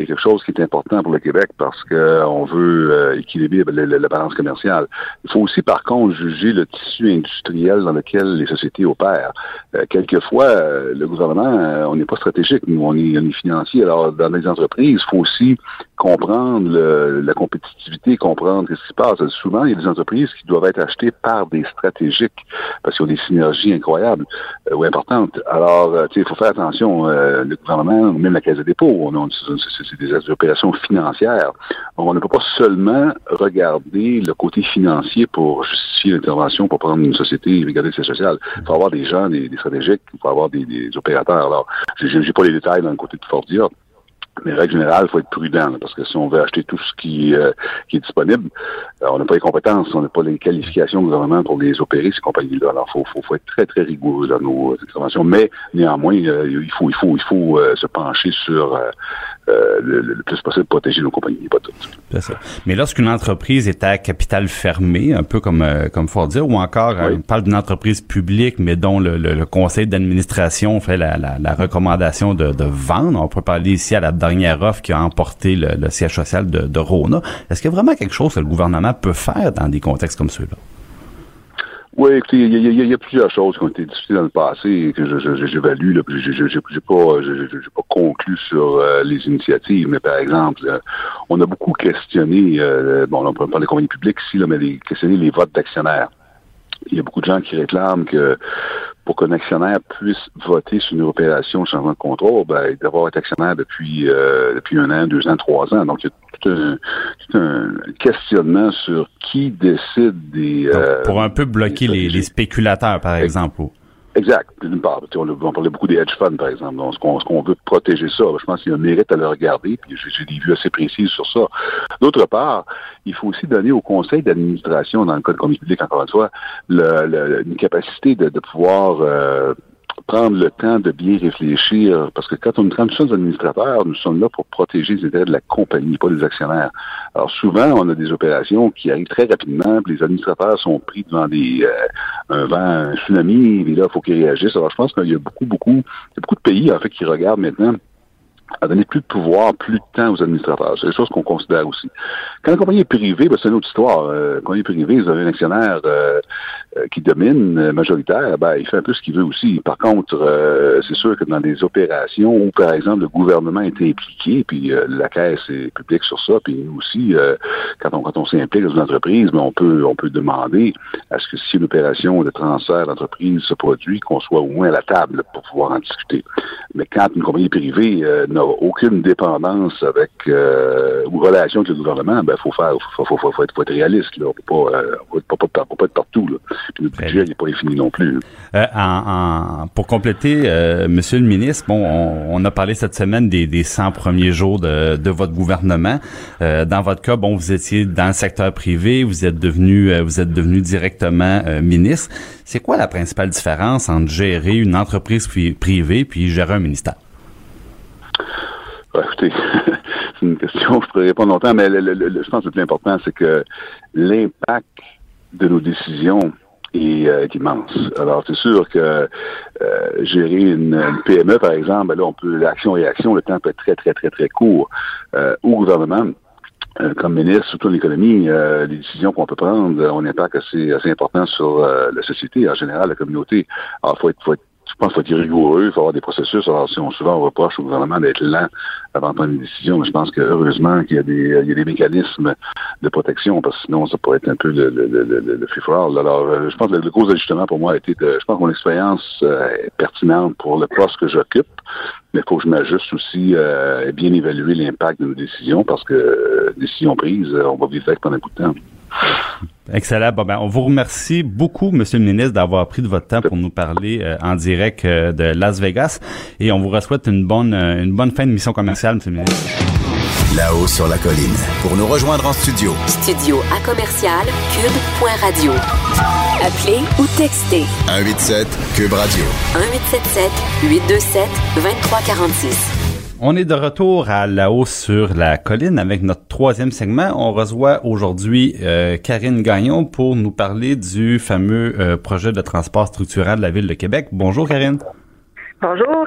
est quelque chose qui est important pour le Québec parce qu'on veut euh, équilibrer la, commerciale. Il faut aussi, par contre, juger le tissu industriel dans lequel les sociétés opèrent. Euh, quelquefois, euh, le gouvernement, on n'est pas stratégique, nous, on est, on est financier. Alors, dans les entreprises, il faut aussi comprendre le, la compétitivité, comprendre ce qui se passe. Souvent, il y a des entreprises qui doivent être achetées par des stratégiques parce qu'ils ont des synergies incroyables ou importantes. Alors, il faut faire attention. le gouvernement, même la Caisse de dépôt, on a, c'est des opérations financières. on ne peut pas seulement regarder le côté financier pour justifier l'intervention pour prendre une société et regarder ses sociales. Il faut avoir des gens, des, stratégiques, il faut avoir des, des opérateurs. Alors, je n'ai pas les détails dans le côté de Fordia, mais règle générale, il faut être prudent, parce que si on veut acheter tout ce qui, euh, qui est disponible, euh, on n'a pas les compétences, on n'a pas les qualifications du gouvernement pour les opérer, ces compagnies-là. Alors, il faut, faut, être très, très rigoureux dans nos interventions. Mais néanmoins, euh, il faut, il faut, il faut se pencher sur le, le, plus possible protéger nos compagnies, pas toutes. Ça. Mais lorsqu'une entreprise est à capital fermé, un peu comme comme faut dire, ou encore on parle d'une entreprise publique, mais dont le, le conseil d'administration fait la, la, la recommandation de, de, vendre, on peut parler ici à la dernière offre qui a emporté le, siège social de, Rona. Est-ce qu'il y a vraiment quelque chose que le gouvernement peut faire dans des contextes comme ceux-là? Oui, écoutez, il y, a- plusieurs choses qui ont été discutées dans le passé et que je- je- j'évalue. j'ai- j'ai pas, conclu sur euh, les initiatives, mais par exemple, euh, on a beaucoup questionné, euh, bon, on peut parler des compagnies publiques ici, mais les, questionné les votes d'actionnaires. Il y a beaucoup de gens qui réclament que pour qu'un actionnaire puisse voter sur une opération de changement de contrôle, ben, il doit avoir été actionnaire depuis euh, depuis un an, deux ans, trois ans. Donc, il y a tout un, tout un questionnement sur qui décide des... Donc, euh, pour un peu bloquer les, spéculateurs, par exemple. ou- Exact. D'une part, on, on parlait beaucoup des hedge funds, par exemple. Donc, ce qu'on veut protéger ça, je pense qu'il y a un mérite à le regarder, puis j'ai des vues assez précises sur ça. D'autre part, il faut aussi donner au conseil d'administration, dans le code commis public, encore une fois, le, le- une capacité de, de pouvoir euh, prendre le temps de bien réfléchir, parce que quand on quand nous sommes administrateurs, nous sommes là pour protéger les intérêts de la compagnie, pas des actionnaires. Alors souvent, on a des opérations qui arrivent très rapidement, puis les administrateurs sont pris devant des euh, un vent, un tsunami, et là, il faut qu'ils réagissent. Alors je pense qu'il y a beaucoup, beaucoup, il y a beaucoup de pays en fait qui regardent maintenant à donner plus de pouvoir, plus de temps aux administrateurs. C'est des choses qu'on considère aussi. Quand la compagnie est privée, ben, c'est une autre histoire. Euh, compagnie privée, vous avez un actionnaire euh, euh, qui domine, euh, majoritaire, ben, il fait un peu ce qu'il veut aussi. Par contre, euh, c'est sûr que dans des opérations où, par exemple, le gouvernement est impliqué, puis euh, la caisse est publique sur ça, puis nous aussi, quand on quand on s'implique dans une entreprise, ben, on peut on peut demander à ce que si une opération de transfert d'entreprise se produit, qu'on soit au moins à la table pour pouvoir en discuter. Mais quand une compagnie privée euh, n'a aucune dépendance avec euh, ou relation avec le gouvernement, ben faut faire, faut, faut, faut, faut être, réaliste là. On pas, euh, peut pas, pas, pas, être partout là. Puis notre Très budget n'est pas infini non plus. Euh, en, en- pour compléter, euh, Monsieur le ministre, bon, on, on a parlé cette semaine des, des 100 premiers jours de, de votre gouvernement. Euh, dans votre cas, bon, vous étiez dans le secteur privé, vous êtes devenu, euh, vous êtes devenu directement euh, ministre. C'est quoi la principale différence entre gérer une entreprise pri- privée puis gérer un ministère? Écoutez, c'est une question, je pourrais répondre longtemps, mais le- je pense que le plus important, c'est que l'impact de nos décisions est, euh, immense. Alors, c'est sûr que euh, gérer une, PME, par exemple, là, on peut, l'action-réaction, le temps peut être très, très, très, très court. Euh, au gouvernement, comme ministre, surtout en économie, les décisions qu'on peut prendre ont un impact assez, important sur la société, en général, la communauté. Alors, faut être, faut être je pense qu'il faut être rigoureux, il faut avoir des processus. Alors, si on souvent on reproche au gouvernement d'être lent avant de prendre une décision, mais je pense que heureusement qu'il y a des, il y a des mécanismes de protection, parce que sinon ça pourrait être un peu le, le, le, le. Alors, euh, je pense que le, gros ajustement pour moi a été de, je pense que mon expérience euh, est pertinente pour le poste que j'occupe, mais il faut que je m'ajuste aussi euh, et bien évaluer l'impact de nos décisions, parce que euh, décisions prises, euh, on va vivre avec pendant un bout de temps. Excellent. Bon, ben, on vous remercie beaucoup, Monsieur le ministre, d'avoir pris de votre temps pour nous parler euh, en direct euh, de Las Vegas. Et on vous souhaite une bonne, euh, une bonne fin de mission commerciale, Monsieur le ministre. Là-haut sur la colline. Pour nous rejoindre en studio, Studio à commercial cube.radio. Appelez ou textez 187 Cube Radio. 1877 827 2346. On est de retour à la hausse sur la colline avec notre troisième segment. On reçoit aujourd'hui euh, Karine Gagnon pour nous parler du fameux euh, projet de transport structurant de la ville de Québec. Bonjour Karine. Bonjour.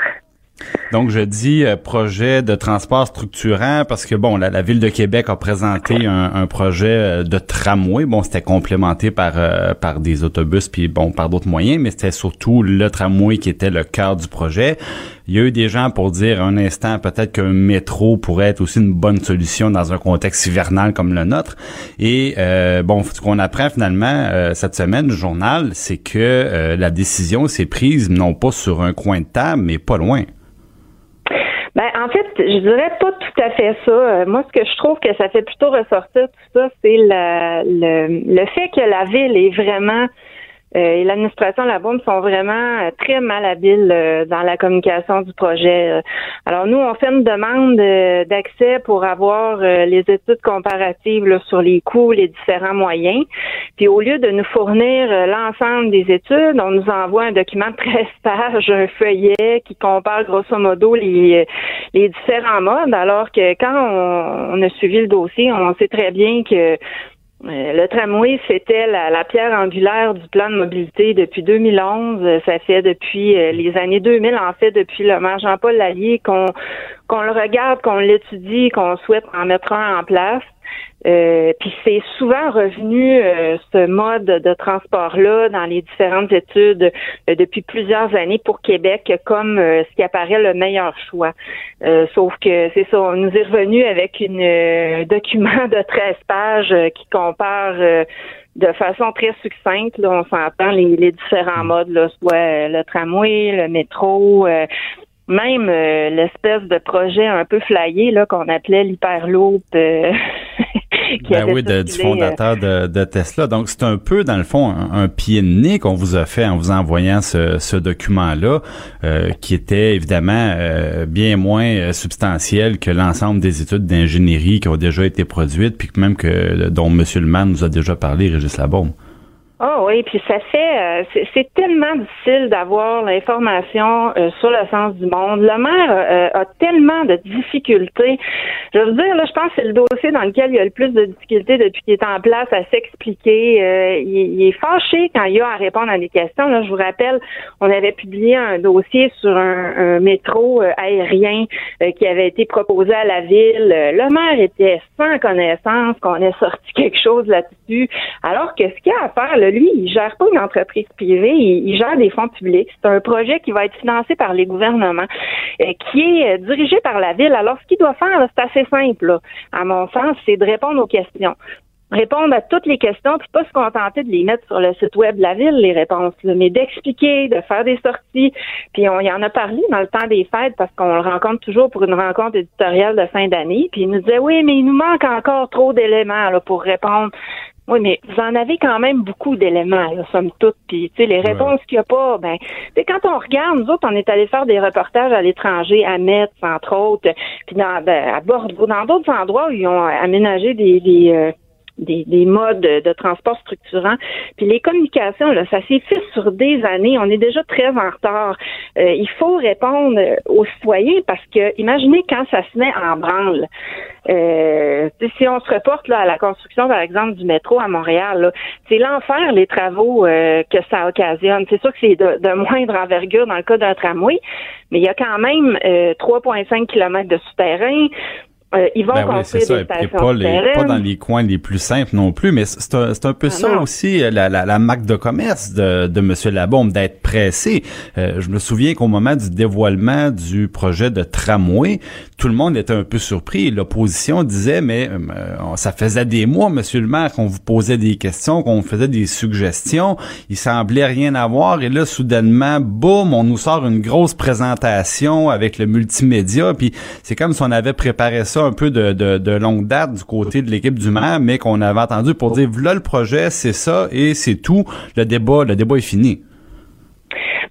Donc je dis euh, projet de transport structurant parce que bon la, la ville de Québec a présenté un, un projet de tramway. Bon c'était complémenté par euh, par des autobus puis bon par d'autres moyens, mais c'était surtout le tramway qui était le cœur du projet. Il y a eu des gens pour dire un instant peut-être qu'un métro pourrait être aussi une bonne solution dans un contexte hivernal comme le nôtre. Et euh, bon, ce qu'on apprend finalement euh, cette semaine du journal, c'est que euh, la décision s'est prise non pas sur un coin de table, mais pas loin. Ben, en fait, je dirais pas tout à fait ça. Moi, ce que je trouve que ça fait plutôt ressortir tout ça, c'est le, le, le fait que la ville est vraiment et l'administration là-bas sont vraiment euh, très malhabiles euh, dans la communication du projet. Euh, Alors nous, on fait une demande euh, d'accès pour avoir euh, les études comparatives là, sur les coûts, les différents moyens. Puis au lieu de nous fournir euh, l'ensemble des études, on nous envoie un document de 13 pages, un feuillet qui compare grosso modo les, les différents modes, alors que quand on, on a suivi le dossier, on sait très bien que euh, le tramway, c'était la, la, pierre angulaire du plan de mobilité depuis 2011. Euh, Ça fait depuis euh, les années 2000, en fait, depuis le maire Jean-Paul Lallier, qu'on qu'on le regarde, qu'on l'étudie, qu'on souhaite en mettre un en place. Euh, puis c'est souvent revenu ce mode de transport-là dans les différentes études depuis plusieurs années pour Québec comme ce qui apparaît le meilleur choix. sauf que c'est ça, on nous est revenu avec un document de 13 pages qui compare de façon très succincte, là, on s'entend les, les différents mm. modes, là, soit le tramway, le métro, même euh, l'espèce de projet un peu flyé là qu'on appelait l'hyperloop euh, ben oui, de, du fondateur de, de, Tesla. Donc c'est un peu dans le fond un, pied de nez qu'on vous a fait en vous envoyant ce, ce document-là, euh, qui était évidemment bien moins substantiel que l'ensemble des études d'ingénierie qui ont déjà été produites, puis même que dont M. Le nous a déjà parlé, Régis Labaume. Oh oui, puis ça fait, euh, c'est tellement difficile d'avoir l'information euh, sur le sens du monde. Le maire euh, a tellement de difficultés. Je veux dire, là, je pense que c'est le dossier dans lequel il y a le plus de difficultés depuis qu'il est en place à s'expliquer. Il, est fâché quand il y a à répondre à des questions. Là, je vous rappelle, on avait publié un dossier sur un, métro aérien qui avait été proposé à la ville. Le maire était sans connaissance qu'on ait sorti quelque chose là-dessus, alors que ce qu'il y a à faire, lui, il gère pas une entreprise privée, il, gère des fonds publics. C'est un projet qui va être financé par les gouvernements, euh, qui est euh, dirigé par la ville. Alors, ce qu'il doit faire, c'est assez simple, à mon sens, c'est de répondre aux questions répondre à toutes les questions, puis pas se contenter de les mettre sur le site web de la ville, les réponses, mais d'expliquer, de faire des sorties. Puis on y en a parlé dans le temps des fêtes parce qu'on le rencontre toujours pour une rencontre éditoriale de fin d'année. Puis il nous disait oui, mais il nous manque encore trop d'éléments là, pour répondre oui, mais vous en avez quand même beaucoup d'éléments, là, somme toute. Puis, tu sais, les réponses qu'il n'y a pas, ben, tu quand on regarde, nous autres, on est allé faire des reportages à l'étranger, à Metz, entre autres, puis dans, ben, à Bordeaux, dans d'autres endroits où ils ont aménagé des, des, euh, des, des, modes de transport structurants. Puis les communications, là, ça s'est fait sur des années. On est déjà très en retard. Euh, il faut répondre aux citoyens parce que imaginez quand ça se met en branle. Euh, si on se reporte là, à la construction, par exemple, du métro à Montréal, c'est l'enfer les travaux euh, que ça occasionne. C'est sûr que c'est de, de, moindre envergure dans le cas d'un tramway, mais il y a quand même 3,5 km de souterrain. Euh, ils vont ben construire des stations pas, les, pas dans les coins les plus simples non plus, mais c'est un, un, peu ah ça aussi, euh, la, la, la, marque de commerce de, de M. Labombe, d'être pressé. Euh, je me souviens qu'au moment du dévoilement du projet de tramway, tout le monde était un peu surpris. L'opposition disait, mais ça faisait des mois, Monsieur le maire, qu'on vous posait des questions, qu'on faisait des suggestions. Il semblait rien avoir. Et là, soudainement, boum, on nous sort une grosse présentation avec le multimédia. Puis c'est comme si on avait préparé ça un peu de, de, longue date du côté de l'équipe du maire, mais qu'on avait entendu pour dire, voilà le projet, c'est ça et c'est tout. Le débat, le débat est fini.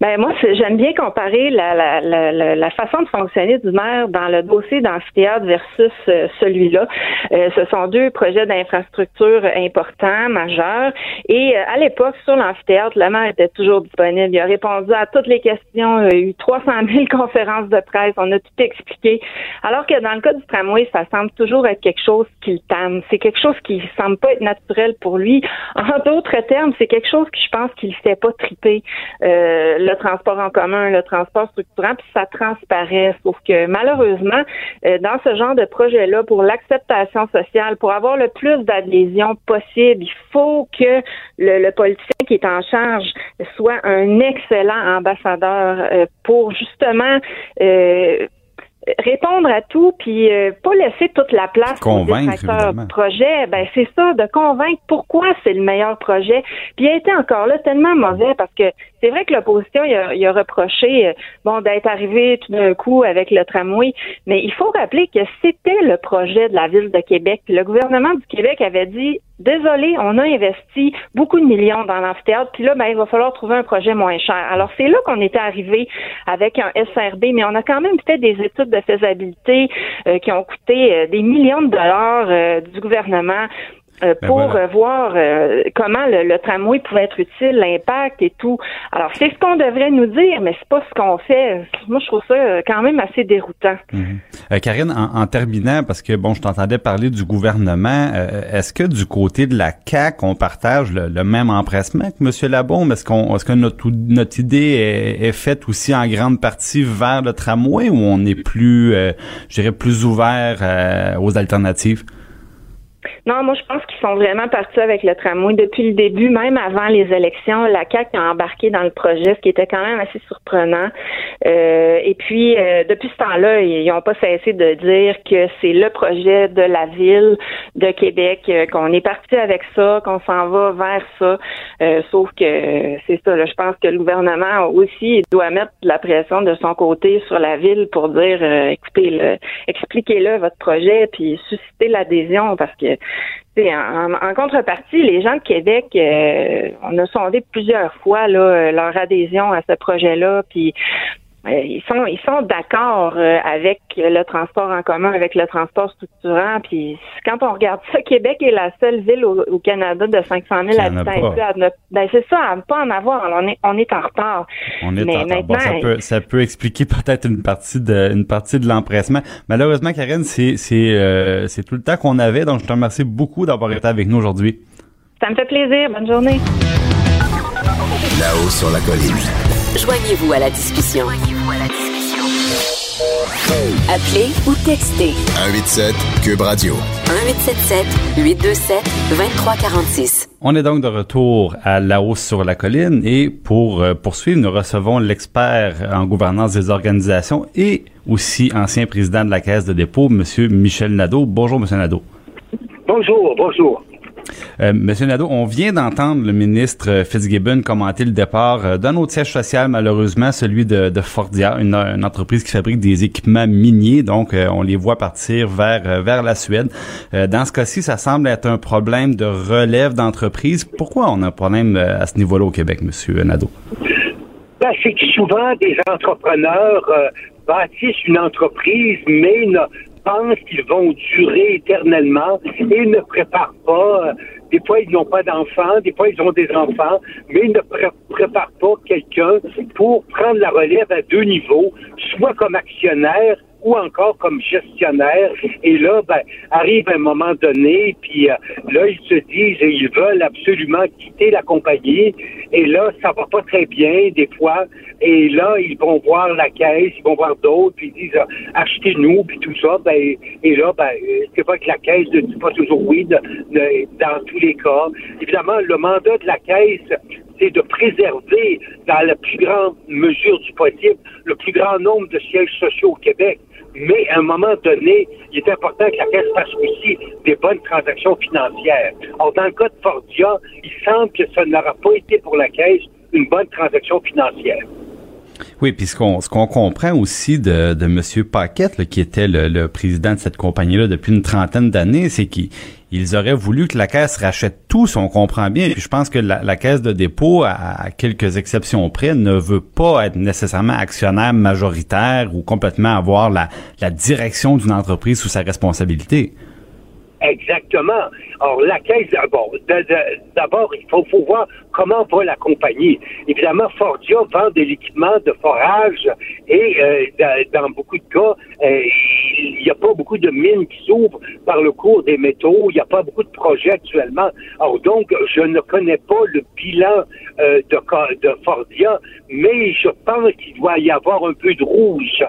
Ben moi, j'aime bien comparer la, la, la, la, façon de fonctionner du maire dans le dossier d'amphithéâtre versus euh, celui-là. Euh, ce sont deux projets d'infrastructure importants, majeurs. Et euh, à l'époque, sur l'amphithéâtre, le maire était toujours disponible. Il a répondu à toutes les questions. Il y a eu 300 000 conférences de presse. On a tout expliqué. Alors que dans le cas du tramway, ça semble toujours être quelque chose qui le tame. C'est quelque chose qui semble pas être naturel pour lui. En d'autres termes, c'est quelque chose qui, je pense, qu'il ne fait pas triper. Euh, le transport en commun, le transport structurant, puis ça transparaît. Sauf que malheureusement, euh, dans ce genre de projet-là, pour l'acceptation sociale, pour avoir le plus d'adhésion possible, il faut que le, politicien qui est en charge soit un excellent ambassadeur euh, pour justement euh, répondre à tout puis euh, pas laisser toute la place convaincre au projet. Ben c'est ça de convaincre pourquoi c'est le meilleur projet. Puis il a été encore là tellement mauvais parce que c'est vrai que l'opposition il a, il reproché euh, bon d'être arrivé tout d'un coup avec le tramway mais il faut rappeler que c'était le projet de la ville de Québec le gouvernement du Québec avait dit désolé, on a investi beaucoup de millions dans l'amphithéâtre, puis là, ben, il va falloir trouver un projet moins cher. Alors, c'est là qu'on était arrivé avec un SRB, mais on a quand même fait des études de faisabilité euh, qui ont coûté euh, des millions de dollars du gouvernement euh, ben pour euh, voir euh, comment le, tramway pouvait être utile, l'impact et tout. Alors c'est ce qu'on devrait nous dire, mais c'est pas ce qu'on fait. Moi je trouve ça quand même assez déroutant. Mhm. Karine, en, terminant, parce que bon, je t'entendais parler du gouvernement, est-ce que du côté de la CAC, on partage le, même empressement que M. Labombe? Est-ce qu'on, est-ce que notre, notre idée est, est, faite aussi en grande partie vers le tramway ou on est plus, je dirais, plus ouvert aux alternatives? Non, moi je pense qu'ils sont vraiment partis avec le tramway depuis le début, même avant les élections. La CAQ a embarqué dans le projet, ce qui était quand même assez surprenant. Euh, et puis euh, depuis ce temps-là, ils n'ont pas cessé de dire que c'est le projet de la ville de Québec, euh, qu'on est parti avec ça, qu'on s'en va vers ça. sauf que c'est ça. Là, je pense que le gouvernement aussi doit mettre de la pression de son côté sur la ville pour dire, écoutez, expliquez-le votre projet, puis susciter l'adhésion parce que en, en, contrepartie, les gens de Québec, euh, on a sondé plusieurs fois là, leur adhésion à ce projet-là, puis euh, ils sont ils sont d'accord euh, avec le transport en commun, avec le transport structurant. Puis quand on regarde ça, Québec est la seule ville au, Canada de 500 000 habitants. Ben c'est ça, à ne pas en avoir. On est on est en retard. On est en retard. ça, peut, ça peut expliquer peut-être une partie de une partie de l'empressement. Malheureusement, Karine, c'est c'est euh, c'est tout le temps qu'on avait. Donc je te remercie beaucoup d'avoir été avec nous aujourd'hui. Ça me fait plaisir. Bonne journée. Là-haut sur la colline. Joignez-vous à la discussion. Appelez ou textez. 187 Cube Radio. 1877 827 2346. On est donc de retour à La Hausse sur la colline et pour euh, poursuivre, nous recevons l'expert en gouvernance des organisations et aussi ancien président de la Caisse de dépôt, M. Michel Nadeau. Bonjour, M. Nadeau. Bonjour, bonjour. Euh, Monsieur Nadeau, on vient d'entendre le ministre Fitzgibbon commenter le départ euh, d'un autre siège social, malheureusement, celui de, Fordia, une, entreprise qui fabrique des équipements miniers. Donc, euh, on les voit partir vers vers la Suède. dans ce cas-ci, ça semble être un problème de relève d'entreprise. Pourquoi on a un problème à ce niveau-là au Québec, Monsieur Nadeau? Ben, c'est que souvent, des entrepreneurs bâtissent une entreprise, mais pensent qu'ils vont durer éternellement et ne préparent pas. Des fois, ils n'ont pas d'enfants, des fois, ils ont des enfants, mais ils ne préparent pas quelqu'un pour prendre la relève à deux niveaux, soit comme actionnaire ou encore comme gestionnaire. Et là, ben, arrive un moment donné, puis euh, là, ils se disent et ils veulent absolument quitter la compagnie. Et là, ça va pas très bien, des fois. Et là, ils vont voir la caisse, ils vont voir d'autres, puis ils disent euh, achetez-nous, puis tout ça. Ben, et là, ben, c'est pas que la caisse ne dit pas toujours oui dans tous les cas. Évidemment, le mandat de la caisse, c'est de préserver, dans la plus grande mesure du possible, le plus grand nombre de sièges sociaux au Québec. Mais à un moment donné, il est important que la Caisse fasse aussi des bonnes transactions financières. Or, dans le cas de Fordia, il semble que ça n'aura pas été pour la Caisse une bonne transaction financière. Oui, puis ce qu'on qu'on comprend aussi de, de M. Paquette, qui était le, président de cette compagnie-là depuis une trentaine d'années, c'est qu'ils auraient voulu que la caisse rachète tout, si on comprend bien. Puis je pense que la, caisse de dépôt, à, quelques exceptions près, ne veut pas être nécessairement actionnaire majoritaire ou complètement avoir la, la direction d'une entreprise sous sa responsabilité. Exactement. Or, la caisse, bon, d'abord, il faut, faut, voir comment va la compagnie. Évidemment, Fordia vend de l'équipement de forage et euh, dans beaucoup de cas, euh, il n'y a pas beaucoup de mines qui s'ouvrent par le cours des métaux. Il n'y a pas beaucoup de projets actuellement. Alors donc, je ne connais pas le bilan euh, de, de Fordia, mais je pense qu'il doit y avoir un peu de rouge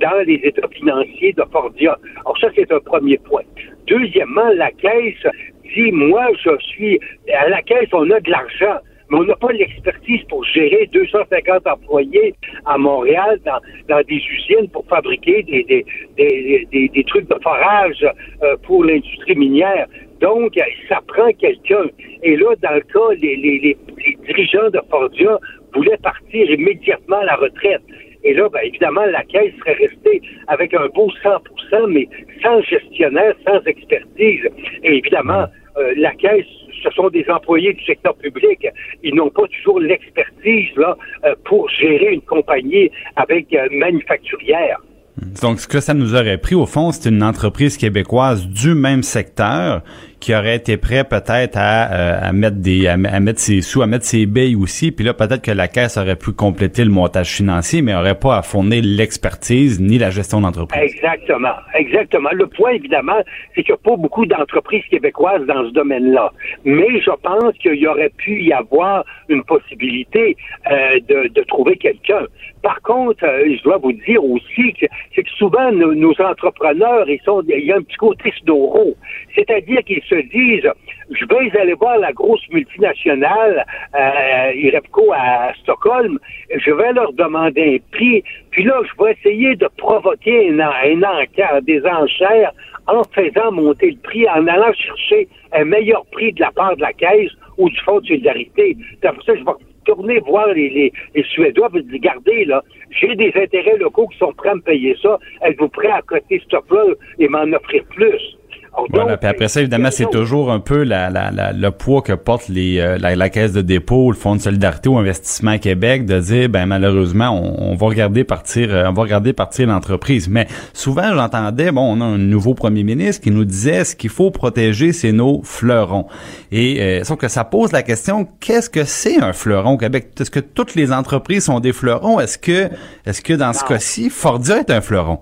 dans les états financiers de Fordia. Alors ça, c'est un premier point. Deuxièmement, la caisse dit, moi, je suis, à la caisse, on a de l'argent, mais on n'a pas l'expertise pour gérer 250 employés à Montréal dans, dans des usines pour fabriquer des, des, des, des, trucs de forage euh, pour l'industrie minière. Donc, ça prend quelqu'un. Et là, dans le cas, les, les, les, les dirigeants de Fordia voulaient partir immédiatement à la retraite. Et là, ben, évidemment, la caisse serait restée avec un beau 100% mais sans gestionnaire, sans expertise. Et évidemment, euh, la caisse, ce sont des employés du secteur public. Ils n'ont pas toujours l'expertise euh, pour gérer une compagnie avec euh, manufacturière. Donc, ce que ça nous aurait pris, au fond, c'est une entreprise québécoise du même secteur qui aurait été prêt peut-être à, euh, mettre des à, mettre ses sous, à mettre ses billes aussi, puis là peut-être que la caisse aurait pu compléter le montage financier, mais aurait pas à fournir l'expertise ni la gestion d'entreprise. Exactement, exactement. Le point évidemment, c'est qu'il n'y a pas beaucoup d'entreprises québécoises dans ce domaine-là, mais je pense qu'il y aurait pu y avoir une possibilité euh, de, trouver quelqu'un. Par contre, euh, je dois vous dire aussi que c'est que souvent nos, entrepreneurs, ils sont, il y a un petit côté d'euro, c'est-à-dire qu'ils se disent, je vais aller voir la grosse multinationale euh, Irepco à Stockholm, je vais leur demander un prix, puis là, je vais essayer de provoquer un, encart, des enchères en faisant monter le prix, en allant chercher un meilleur prix de la part de la caisse ou du Fonds de solidarité. C'est pour ça que je vais tourner voir les, Suédois et dire, regardez, là, j'ai des intérêts locaux qui sont prêts à me payer ça. Êtes-vous prêt à coter ce et m'en offrir plus? Voilà, puis après ça, évidemment, c'est toujours un peu la, la, la, le poids que porte les, euh, la, la, caisse de dépôt, le Fonds de solidarité ou Investissement Québec de dire, ben malheureusement, on, on va regarder partir, euh, on va regarder partir l'entreprise. Mais souvent, j'entendais, bon, on a un nouveau premier ministre qui nous disait ce qu'il faut protéger, c'est nos fleurons. Et euh, sauf que ça pose la question, qu'est-ce que c'est un fleuron au Québec? Est-ce que toutes les entreprises sont des fleurons? Est-ce que, est-ce que dans ce cas-ci, Fordia est un fleuron?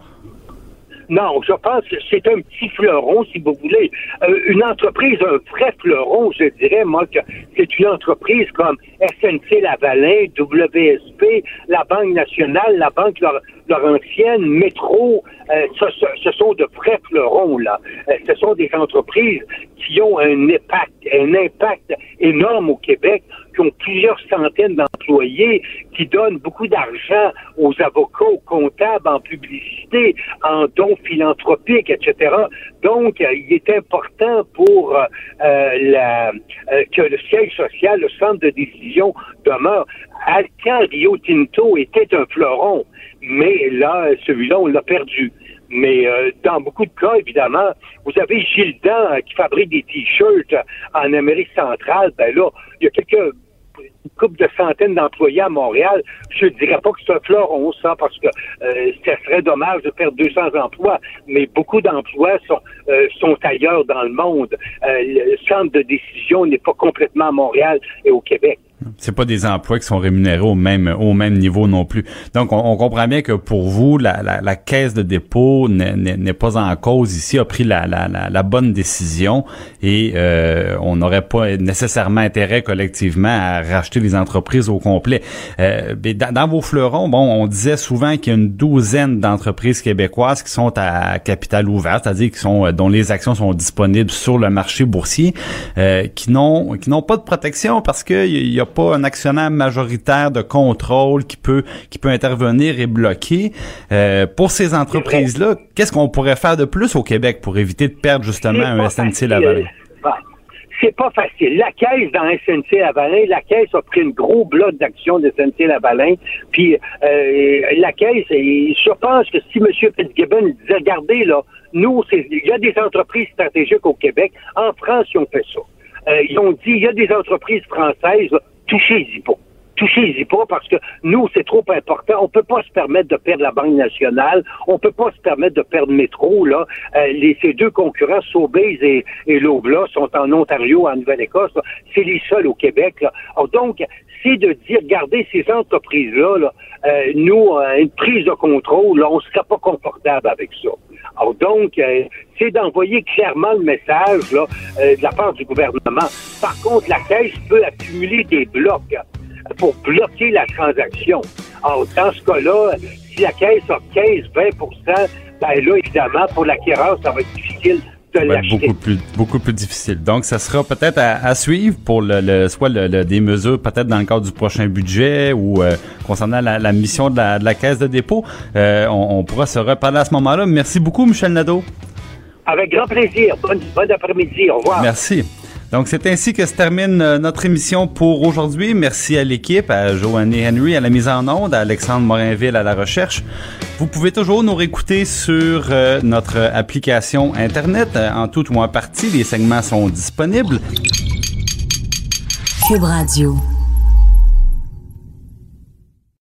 Non, je pense que c'est un petit fleuron, si vous voulez. Euh, une entreprise, un vrai fleuron, je dirais, moi, que c'est une entreprise comme SNC Lavalin, WSP, la Banque nationale, la Banque Laurentienne, Métro, euh, ce, sont de vrais fleurons, là. Euh, ce sont des entreprises qui ont un impact, un impact énorme au Québec, ont plusieurs centaines d'employés, qui donnent beaucoup d'argent aux avocats, aux comptables, en publicité, en dons philanthropiques, etc. Donc, euh, il est important pour euh, la, euh, que le siège social, le centre de décision demeure. Alcan Rio Tinto était un fleuron, mais là, celui-là, on l'a perdu. Mais dans beaucoup de cas, évidemment, vous avez Gildan qui fabrique des t-shirts en Amérique centrale. Ben là, il y a quelques une couple de centaines d'employés à Montréal. Je ne dirais pas que c'est un fleuron, ça, parce que euh, ça serait dommage de perdre 200 emplois, mais beaucoup d'emplois sont, euh, sont ailleurs dans le monde. Euh, le centre de décision n'est pas complètement à Montréal et au Québec. C'est pas des emplois qui sont rémunérés au même au même niveau non plus. Donc, on, on comprend bien que pour vous, la, la, la caisse de dépôt n'est pas en cause ici, a pris la, la bonne décision et euh, on n'aurait pas nécessairement intérêt collectivement à racheter les entreprises au complet. Euh, dans, dans, vos fleurons, bon, on disait souvent qu'il y a une douzaine d'entreprises québécoises qui sont à capital ouvert, c'est-à-dire qui sont euh, dont les actions sont disponibles sur le marché boursier, euh, qui n'ont qui n'ont pas de protection parce qu'il y a pas un actionnaire majoritaire de contrôle qui peut qui peut intervenir et bloquer. Euh, pour ces entreprises-là, qu'est-ce qu'on pourrait faire de plus au Québec pour éviter de perdre justement un SNC Lavalin? c'est pas facile. La caisse dans SNC Lavalin, la caisse a pris une gros bloc d'action de SNC Lavalin, puis euh, la caisse, je pense que si M. Fitzgibbon disait, regardez là, nous, il y a des entreprises stratégiques au Québec, en France, ils ont fait ça. Euh, ils ont dit, il y a des entreprises françaises, touchez-y pas. Touchez-y pas parce que nous, c'est trop important. On peut pas se permettre de perdre la Banque nationale. On peut pas se permettre de perdre Métro. Là. Euh, les, ces deux concurrents, Sobeys et, et Lobla, sont en Ontario, en Nouvelle-Écosse. C'est les seuls au Québec. Là. Alors, donc, c'est de dire, regardez, ces entreprises-là, là, euh, nous, euh, une prise de contrôle, là, on ne serait pas confortable avec ça. Alors donc, euh, c'est d'envoyer clairement le message là, euh, de la part du gouvernement. Par contre, la Caisse peut accumuler des blocs pour bloquer la transaction. Alors, dans ce cas-là, si la Caisse a 15-20% ben là, évidemment, pour l'acquéreur, ça va être difficile va être beaucoup plus beaucoup plus difficile. Donc, ça sera peut-être à, suivre pour le, le soit le, des mesures peut-être dans le cadre du prochain budget ou euh, concernant la, la, mission de la, de la caisse de dépôt. Euh, on, on, pourra se reparler à ce moment-là. Merci beaucoup, Michel Nadeau. Avec grand plaisir. Bonne, bonne après-midi. Au revoir. Merci. Donc, c'est ainsi que se termine euh, notre émission pour aujourd'hui. Merci à l'équipe, à Joanne Henry à la mise en onde, à Alexandre Morinville à la recherche. Vous pouvez toujours nous réécouter sur euh, notre application Internet. En tout ou en partie, les segments sont disponibles. Cube Radio.